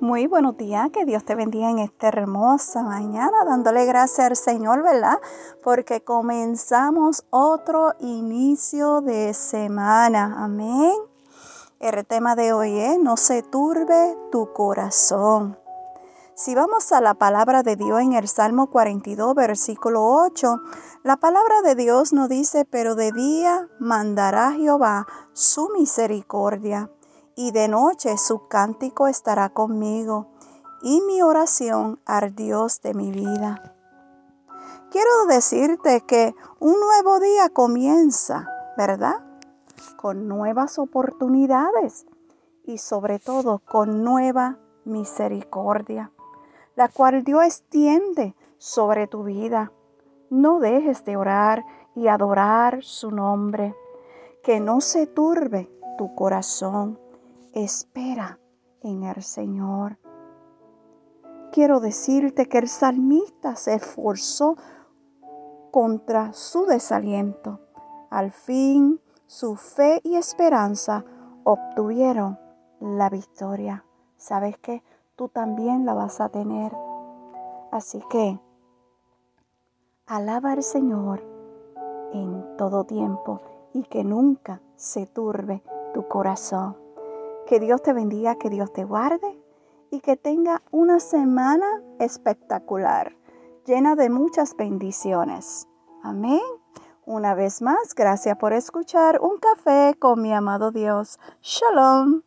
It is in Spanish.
Muy buenos días, que Dios te bendiga en esta hermosa mañana, dándole gracias al Señor, ¿verdad? Porque comenzamos otro inicio de semana. Amén. El tema de hoy es, no se turbe tu corazón. Si vamos a la palabra de Dios en el Salmo 42, versículo 8, la palabra de Dios nos dice, pero de día mandará Jehová su misericordia y de noche su cántico estará conmigo, y mi oración al Dios de mi vida. Quiero decirte que un nuevo día comienza, ¿verdad? Con nuevas oportunidades y sobre todo con nueva misericordia, la cual Dios extiende sobre tu vida. No dejes de orar y adorar su nombre, que no se turbe tu corazón espera en el Señor. Quiero decirte que el salmista se esforzó contra su desaliento. Al fin, su fe y esperanza obtuvieron la victoria. ¿Sabes que Tú también la vas a tener. Así que, alaba al Señor en todo tiempo y que nunca se turbe tu corazón. Que Dios te bendiga, que Dios te guarde y que tenga una semana espectacular, llena de muchas bendiciones. Amén. Una vez más, gracias por escuchar un café con mi amado Dios. Shalom.